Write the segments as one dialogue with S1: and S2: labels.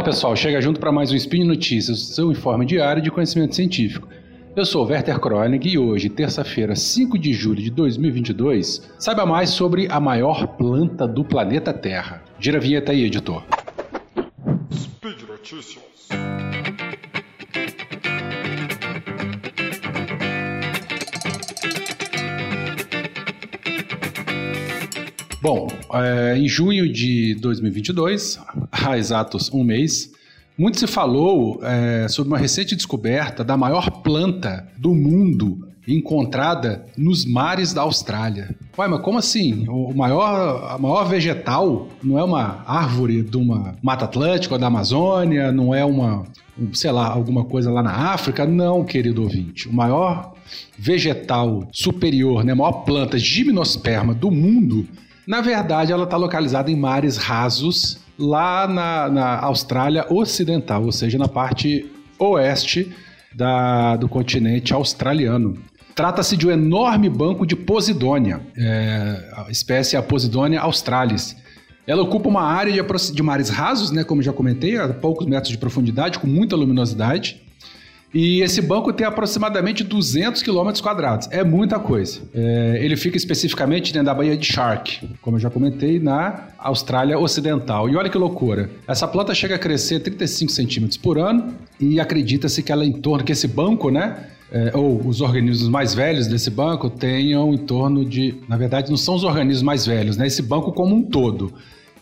S1: Fala pessoal, chega junto para mais um Spin Notícias, seu informe diário de conhecimento científico. Eu sou Werther Kroenig e hoje, terça-feira, 5 de julho de 2022, saiba mais sobre a maior planta do planeta Terra. Gira a vinheta aí, editor. Speed Notícias. Bom, é, em junho de 2022, há exatos um mês, muito se falou é, sobre uma recente descoberta da maior planta do mundo encontrada nos mares da Austrália. Ué, mas como assim? O maior, a maior vegetal não é uma árvore de uma Mata Atlântica ou da Amazônia, não é uma, sei lá, alguma coisa lá na África? Não, querido ouvinte. O maior vegetal superior, né, a maior planta gimnosperma do mundo na verdade, ela está localizada em mares rasos, lá na, na, Austrália Ocidental, ou seja, na parte oeste da, do continente australiano. Trata-se de um enorme banco de Posidônia, é, a espécie é a Posidônia australis. Ela ocupa uma área de, de mares rasos, né, como já comentei, a poucos metros de profundidade, com muita luminosidade. E esse banco tem aproximadamente 200 quilômetros quadrados. É muita coisa. É, ele fica especificamente dentro da Baía de Shark, como eu já comentei, na Austrália Ocidental. E olha que loucura. Essa planta chega a crescer 35 centímetros por ano e acredita-se que ela em torno, que esse banco, né? É, ou os organismos mais velhos desse banco tenham em torno de. Na verdade, não são os organismos mais velhos, né? Esse banco como um todo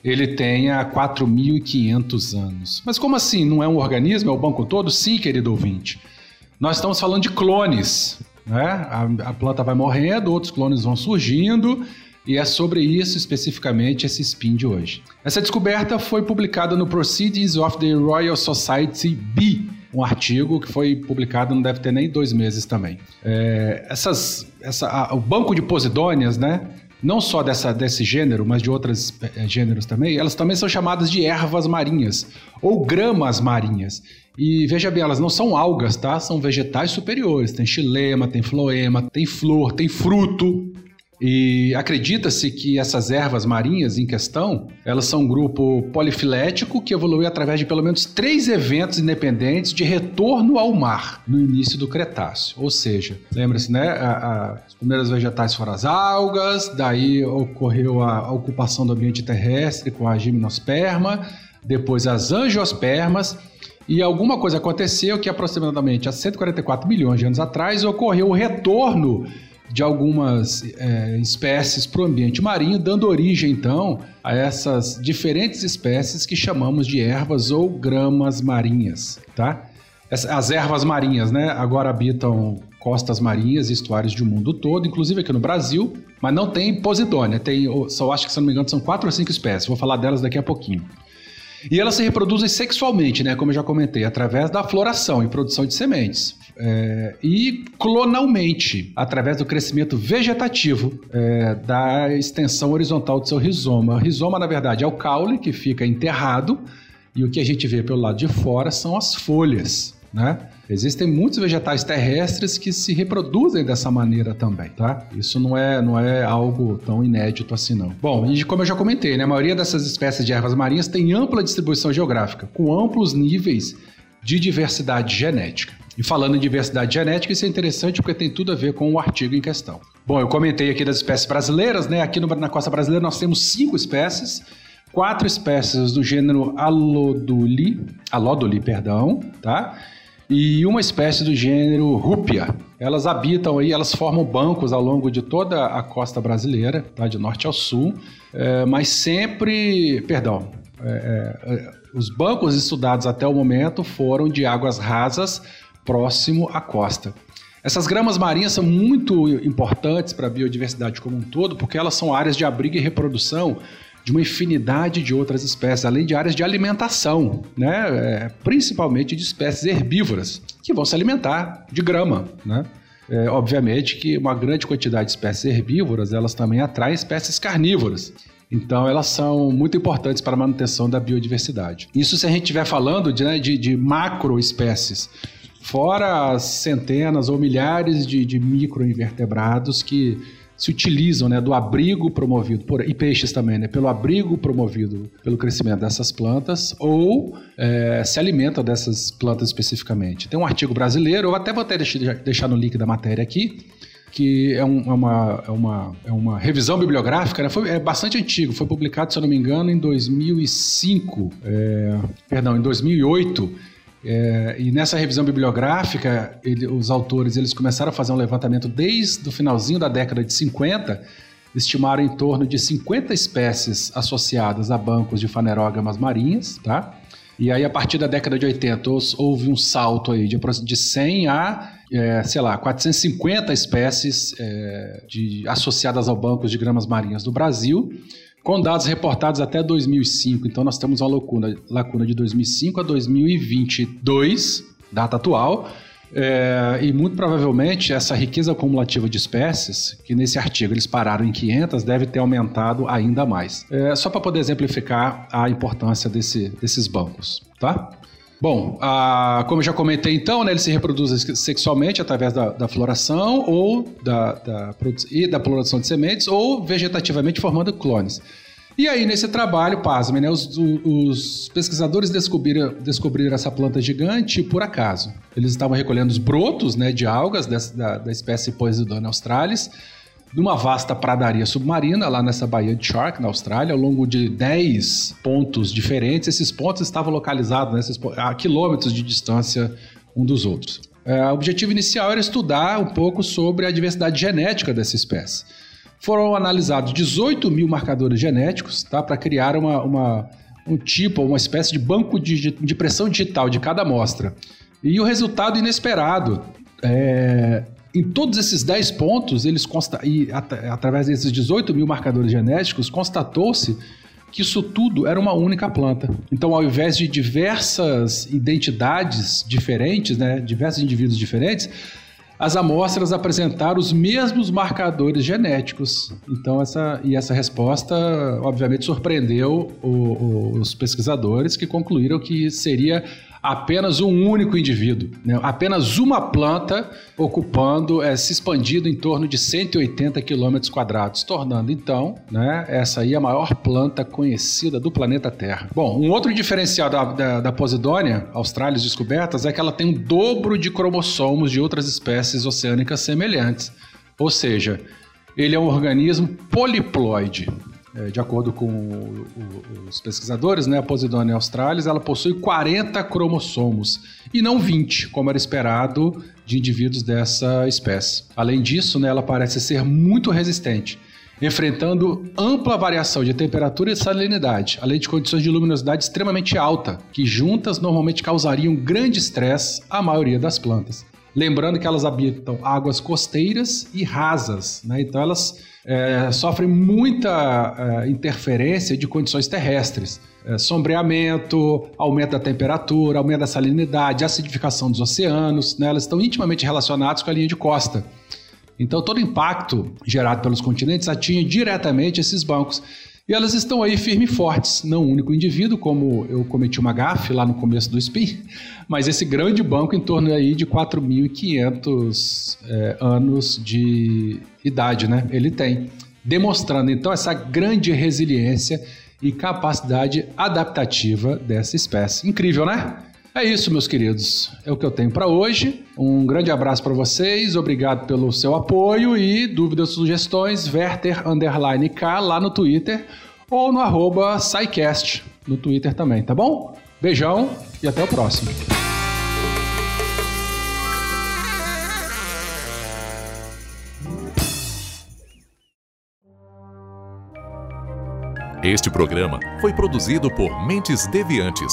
S1: ele tenha 4.500 anos. Mas como assim? Não é um organismo? É o banco todo? Sim, querido ouvinte. Nós estamos falando de clones. Né? A, a planta vai morrendo, outros clones vão surgindo. E é sobre isso especificamente esse spin de hoje. Essa descoberta foi publicada no Proceedings of the Royal Society B, um artigo que foi publicado não deve ter nem dois meses também. É, essas, essa, a, o banco de posidônias, né? Não só dessa, desse gênero, mas de outros é, gêneros também, elas também são chamadas de ervas marinhas ou gramas marinhas. E veja bem, elas não são algas, tá? São vegetais superiores. Tem xilema, tem floema, tem flor, tem fruto. E acredita-se que essas ervas marinhas em questão, elas são um grupo polifilético que evoluiu através de pelo menos três eventos independentes de retorno ao mar no início do Cretáceo. Ou seja, lembra-se, né? A, a, as primeiras vegetais foram as algas, daí ocorreu a, a ocupação do ambiente terrestre com a gimnosperma, depois as angiospermas, e alguma coisa aconteceu que aproximadamente há 144 milhões de anos atrás ocorreu o retorno de algumas é, espécies para o ambiente marinho, dando origem então a essas diferentes espécies que chamamos de ervas ou gramas marinhas, tá? As ervas marinhas, né, agora habitam costas marinhas e estuários do mundo todo, inclusive aqui no Brasil, mas não tem Posidônia, tem, só acho que se não me engano são quatro ou cinco espécies, vou falar delas daqui a pouquinho. E elas se reproduzem sexualmente, né, como eu já comentei, através da floração e produção de sementes é, e clonalmente, através do crescimento vegetativo é, da extensão horizontal do seu rizoma. O rizoma, na verdade, é o caule que fica enterrado e o que a gente vê pelo lado de fora são as folhas, né? Existem muitos vegetais terrestres que se reproduzem dessa maneira também, tá? Isso não é, não é algo tão inédito assim, não. Bom, e como eu já comentei, né, a maioria dessas espécies de ervas marinhas tem ampla distribuição geográfica, com amplos níveis de diversidade genética. E falando em diversidade genética, isso é interessante porque tem tudo a ver com o artigo em questão. Bom, eu comentei aqui das espécies brasileiras, né? Aqui no, na costa brasileira nós temos cinco espécies, quatro espécies do gênero Aloduli, Aloduli, perdão, tá? E uma espécie do gênero Rúpia. Elas habitam aí, elas formam bancos ao longo de toda a costa brasileira, tá? De norte ao sul, é, mas sempre, perdão, é, é, os bancos estudados até o momento foram de águas rasas próximo à costa. Essas gramas marinhas são muito importantes para a biodiversidade como um todo, porque elas são áreas de abrigo e reprodução de uma infinidade de outras espécies, além de áreas de alimentação, né? É, principalmente de espécies herbívoras, que vão se alimentar de grama. Né? É, obviamente que uma grande quantidade de espécies herbívoras elas também atraem espécies carnívoras. Então, elas são muito importantes para a manutenção da biodiversidade. Isso se a gente estiver falando de, né, de, de macroespécies fora as centenas ou milhares de, de microinvertebrados que se utilizam né, do abrigo promovido por e peixes também, né, pelo abrigo promovido pelo crescimento dessas plantas ou é, se alimentam dessas plantas especificamente. Tem um artigo brasileiro, eu até vou até deixar, no link da matéria aqui, que é, um, é, uma, é, uma, é uma revisão bibliográfica, né? foi, é bastante antigo, foi publicado, se eu não me engano, em 2005, é, perdão, em 2008, é, e nessa revisão bibliográfica, ele, os autores eles começaram a fazer um levantamento desde o finalzinho da década de 50, estimaram em torno de 50 espécies associadas a bancos de fanerógamas marinhas, tá? E aí, a partir da década de 80, houve um salto aí de, de 100 a, é, sei lá, 450 espécies é, de, associadas ao bancos de gramas marinhas do Brasil com dados reportados até 2005. Então nós temos uma lacuna, lacuna de 2005 a 2022, data atual. É, e muito provavelmente essa riqueza acumulativa de espécies, que nesse artigo eles pararam em 500, deve ter aumentado ainda mais. É, só para poder exemplificar a importância desse, desses bancos, tá? Bom, a, como eu já comentei então, né, eles se reproduzem sexualmente através da, da floração ou da, da, e da produção de sementes ou vegetativamente formando clones. E aí, nesse trabalho, pasmem, né, os, os, pesquisadores descobriram, descobriram essa planta gigante por acaso. Eles estavam recolhendo os brotos né, de algas dessa, da, da espécie Posidona australis, numa vasta pradaria submarina lá nessa baía de Shark, na Austrália, ao longo de 10 pontos diferentes. Esses pontos estavam localizados nesses, a quilômetros de distância um dos outros. É, o objetivo inicial era estudar um pouco sobre a diversidade genética dessa espécie. Foram analisados 18 mil marcadores genéticos tá, para criar uma, uma, um tipo, uma espécie de banco de, de pressão digital de cada amostra. E o resultado inesperado é, em todos esses 10 pontos, eles consta e at através desses 18 mil marcadores genéticos, constatou-se que isso tudo era uma única planta. Então, ao invés de diversas identidades diferentes, né, diversos indivíduos diferentes, as amostras apresentaram os mesmos marcadores genéticos. Então, essa, e essa resposta, obviamente, surpreendeu o, o, os pesquisadores que concluíram que seria apenas um único indivíduo, né? apenas uma planta ocupando, é, se expandindo em torno de 180 quilômetros quadrados, tornando então né, essa aí a maior planta conhecida do planeta Terra. Bom, um outro diferencial da, da, da Posidônia, Austrália descobertas, é que ela tem um dobro de cromossomos de outras espécies oceânicas semelhantes. Ou seja, ele é um organismo poliploide. É, de acordo com os pesquisadores, né, a Posidonia australis ela possui 40 cromossomos e não 20, como era esperado de indivíduos dessa espécie. Além disso, né, ela parece ser muito resistente, enfrentando ampla variação de temperatura e salinidade, além de condições de luminosidade extremamente alta, que juntas normalmente causariam grande estresse à maioria das plantas. Lembrando que elas habitam águas costeiras e rasas, né? então elas é, sofrem muita é, interferência de condições terrestres. É, sombreamento, aumento da temperatura, aumento da salinidade, acidificação dos oceanos, né? elas estão intimamente relacionadas com a linha de costa. Então, todo impacto gerado pelos continentes atinge diretamente esses bancos. E elas estão aí firmes e fortes, não um único indivíduo, como eu cometi uma gafe lá no começo do SPIN, mas esse grande banco em torno aí de 4.500 é, anos de idade, né? Ele tem, demonstrando então essa grande resiliência e capacidade adaptativa dessa espécie. Incrível, né? É isso, meus queridos. É o que eu tenho para hoje. Um grande abraço para vocês. Obrigado pelo seu apoio e dúvidas, sugestões, Werther underline K lá no Twitter ou no arroba SciCast no Twitter também, tá bom? Beijão e até o próximo.
S2: Este programa foi produzido por Mentes Deviantes